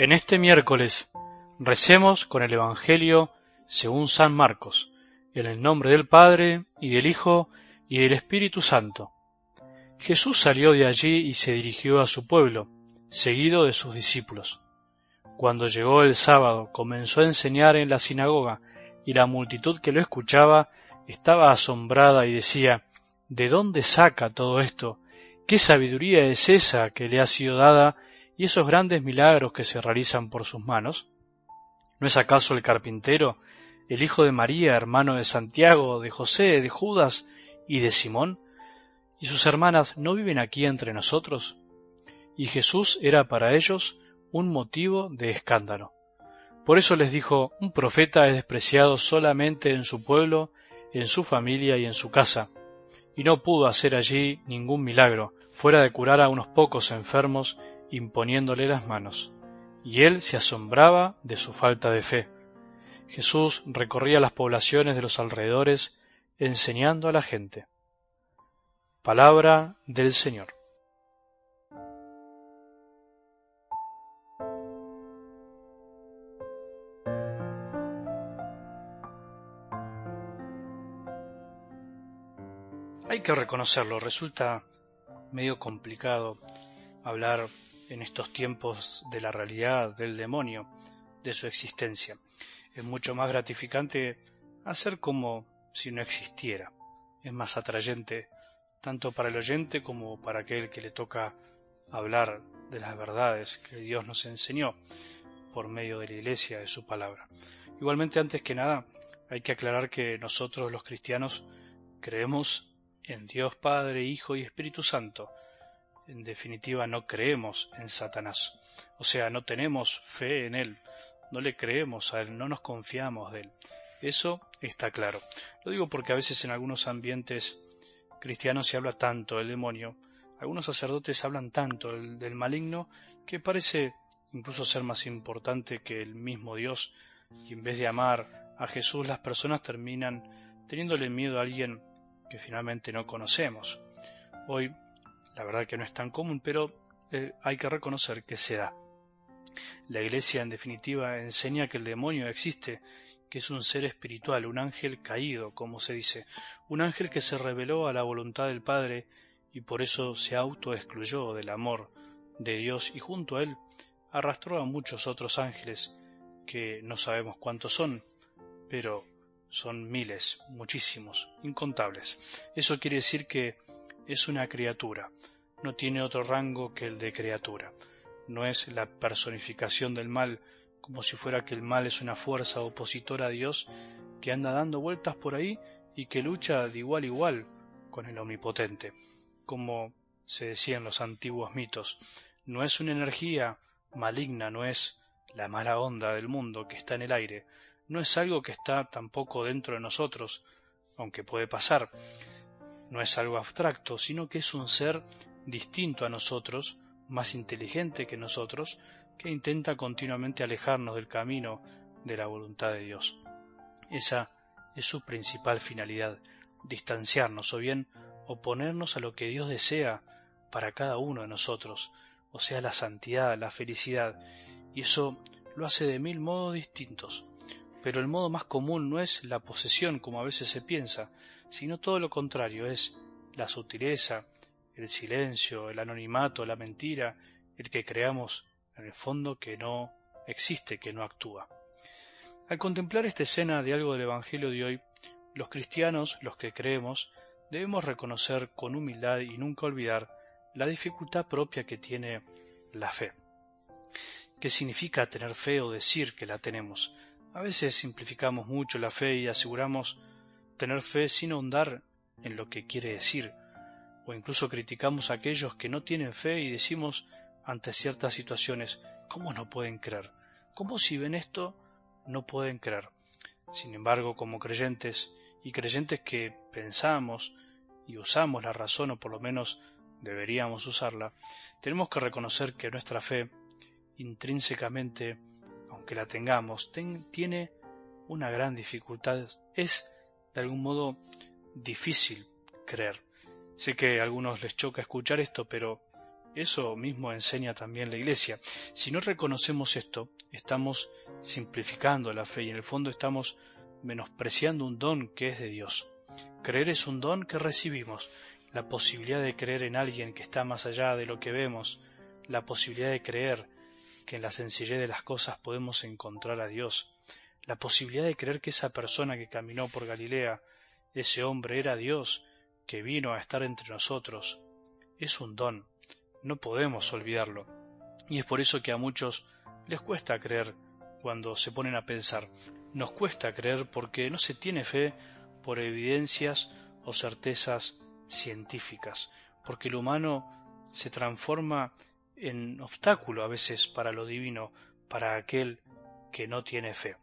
En este miércoles recemos con el Evangelio según San Marcos, en el nombre del Padre y del Hijo y del Espíritu Santo. Jesús salió de allí y se dirigió a su pueblo, seguido de sus discípulos. Cuando llegó el sábado comenzó a enseñar en la sinagoga, y la multitud que lo escuchaba estaba asombrada y decía ¿De dónde saca todo esto? ¿Qué sabiduría es esa que le ha sido dada y esos grandes milagros que se realizan por sus manos? ¿No es acaso el carpintero, el hijo de María, hermano de Santiago, de José, de Judas y de Simón? ¿Y sus hermanas no viven aquí entre nosotros? Y Jesús era para ellos un motivo de escándalo. Por eso les dijo, un profeta es despreciado solamente en su pueblo, en su familia y en su casa, y no pudo hacer allí ningún milagro, fuera de curar a unos pocos enfermos imponiéndole las manos, y él se asombraba de su falta de fe. Jesús recorría las poblaciones de los alrededores enseñando a la gente. Palabra del Señor. Hay que reconocerlo, resulta medio complicado hablar en estos tiempos de la realidad del demonio, de su existencia. Es mucho más gratificante hacer como si no existiera. Es más atrayente tanto para el oyente como para aquel que le toca hablar de las verdades que Dios nos enseñó por medio de la iglesia, de su palabra. Igualmente, antes que nada, hay que aclarar que nosotros los cristianos creemos en Dios Padre, Hijo y Espíritu Santo, en definitiva no creemos en Satanás. O sea, no tenemos fe en él, no le creemos a él, no nos confiamos de él. Eso está claro. Lo digo porque a veces en algunos ambientes cristianos se habla tanto del demonio, algunos sacerdotes hablan tanto del, maligno, que parece incluso ser más importante que el mismo Dios, y en vez de amar a Jesús, las personas terminan teniéndole miedo a alguien que finalmente no conocemos. Hoy la verdad que no es tan común, pero eh, hay que reconocer que se da. La Iglesia, en definitiva, enseña que el demonio existe, que es un ser espiritual, un ángel caído, como se dice, un ángel que se reveló a la voluntad del Padre y por eso se autoexcluyó del amor de Dios y junto a él arrastró a muchos otros ángeles que no sabemos cuántos son, pero son miles, muchísimos, incontables. Eso quiere decir que es una criatura, no tiene otro rango que el de criatura. No es la personificación del mal, como si fuera que el mal es una fuerza opositora a Dios que anda dando vueltas por ahí y que lucha de igual a igual con el omnipotente. Como se decía en los antiguos mitos, no es una energía maligna, no es la mala onda del mundo que está en el aire, no es algo que está tampoco dentro de nosotros, aunque puede pasar, no es algo abstracto, sino que es un ser distinto a nosotros, más inteligente que nosotros, que intenta continuamente alejarnos del camino de la voluntad de Dios. Esa es su principal finalidad, distanciarnos o bien oponernos a lo que Dios desea para cada uno de nosotros, o sea, la santidad, la felicidad, y eso lo hace de mil modos distintos. Pero el modo más común no es la posesión como a veces se piensa, sino todo lo contrario, es la sutileza, el silencio, el anonimato, la mentira, el que creamos en el fondo que no existe, que no actúa. Al contemplar esta escena de algo del Evangelio de hoy, los cristianos, los que creemos, debemos reconocer con humildad y nunca olvidar la dificultad propia que tiene la fe. ¿Qué significa tener fe o decir que la tenemos? A veces simplificamos mucho la fe y aseguramos tener fe sin ahondar en lo que quiere decir, o incluso criticamos a aquellos que no tienen fe y decimos ante ciertas situaciones, ¿cómo no pueden creer? ¿Cómo si ven esto no pueden creer? Sin embargo, como creyentes y creyentes que pensamos y usamos la razón, o por lo menos deberíamos usarla, tenemos que reconocer que nuestra fe, intrínsecamente, aunque la tengamos, tiene una gran dificultad, es de algún modo difícil creer. Sé que a algunos les choca escuchar esto, pero Eso mismo enseña también la Iglesia. Si no reconocemos esto, estamos simplificando la fe y en el fondo estamos menospreciando un don que es de Dios. Creer es un don que recibimos, la posibilidad de creer en alguien que está más allá de lo que vemos, la posibilidad de creer que en la sencillez de las cosas podemos encontrar a Dios, la posibilidad de creer que esa persona que caminó por Galilea, ese hombre era Dios, que vino a estar entre nosotros, es un don, no podemos olvidarlo. Y es por eso que a muchos les cuesta creer cuando se ponen a pensar. Nos cuesta creer porque no se tiene fe por evidencias o certezas científicas, porque el humano se transforma en obstáculo a veces para lo divino, para aquel que no tiene fe.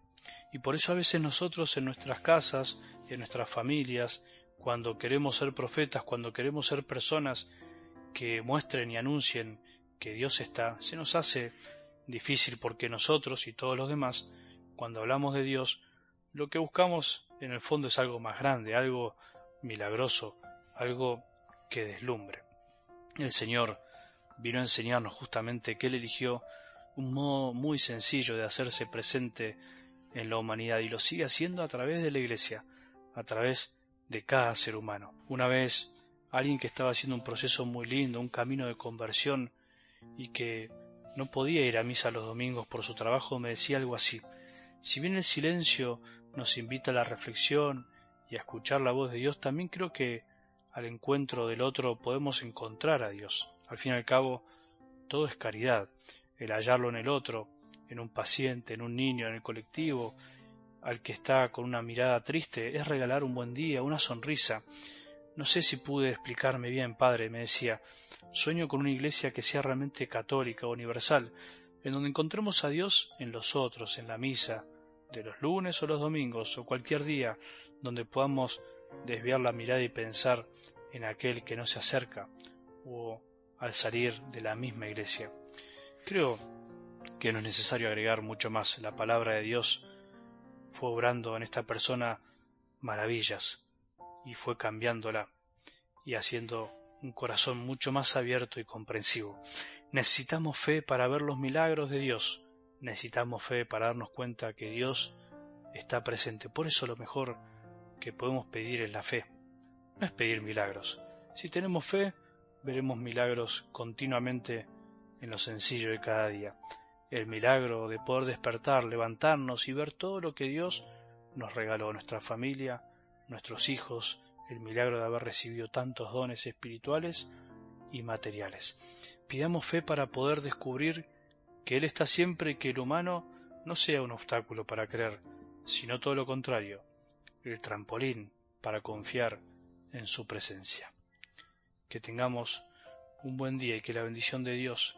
Y por eso a veces nosotros en nuestras casas, en nuestras familias, cuando queremos ser profetas, cuando queremos ser personas que muestren y anuncien que Dios está, se nos hace difícil porque nosotros y todos los demás, cuando hablamos de Dios, lo que buscamos en el fondo es algo más grande, algo milagroso, algo que deslumbre. El Señor vino a enseñarnos justamente que Él eligió un modo muy sencillo de hacerse presente en la humanidad y lo sigue haciendo a través de la Iglesia, a través de cada ser humano. Una vez alguien que estaba haciendo un proceso muy lindo, un camino de conversión y que no podía ir a misa los domingos por su trabajo, me decía algo así. Si bien el silencio nos invita a la reflexión y a escuchar la voz de Dios, también creo que al encuentro del otro podemos encontrar a Dios. Al fin y al cabo, todo es caridad. El hallarlo en el otro, en un paciente, en un niño, en el colectivo, al que está con una mirada triste, es regalar un buen día, una sonrisa, no sé si pude explicarme bien, padre, me decía. Sueño con una iglesia que sea realmente católica, universal, en donde encontremos a Dios en los otros, en la misa, de los lunes o los domingos, o cualquier día, donde podamos desviar la mirada y pensar en aquel que no se acerca, o al salir de la misma iglesia. Creo que no es necesario agregar mucho más. La palabra de Dios fue obrando en esta persona maravillas y fue cambiándola y haciendo un corazón mucho más abierto y comprensivo. Necesitamos fe para ver los milagros de Dios. Necesitamos fe para darnos cuenta que Dios está presente. Por eso lo mejor que podemos pedir es la fe. No es pedir milagros. Si tenemos fe, veremos milagros continuamente en lo sencillo de cada día. El milagro de poder despertar, levantarnos y ver todo lo que Dios nos regaló, nuestra familia, nuestros hijos, el milagro de haber recibido tantos dones espirituales y materiales. Pidamos fe para poder descubrir que Él está siempre y que el humano no sea un obstáculo para creer, sino todo lo contrario, el trampolín para confiar en su presencia. Que tengamos un buen día y que la bendición de Dios,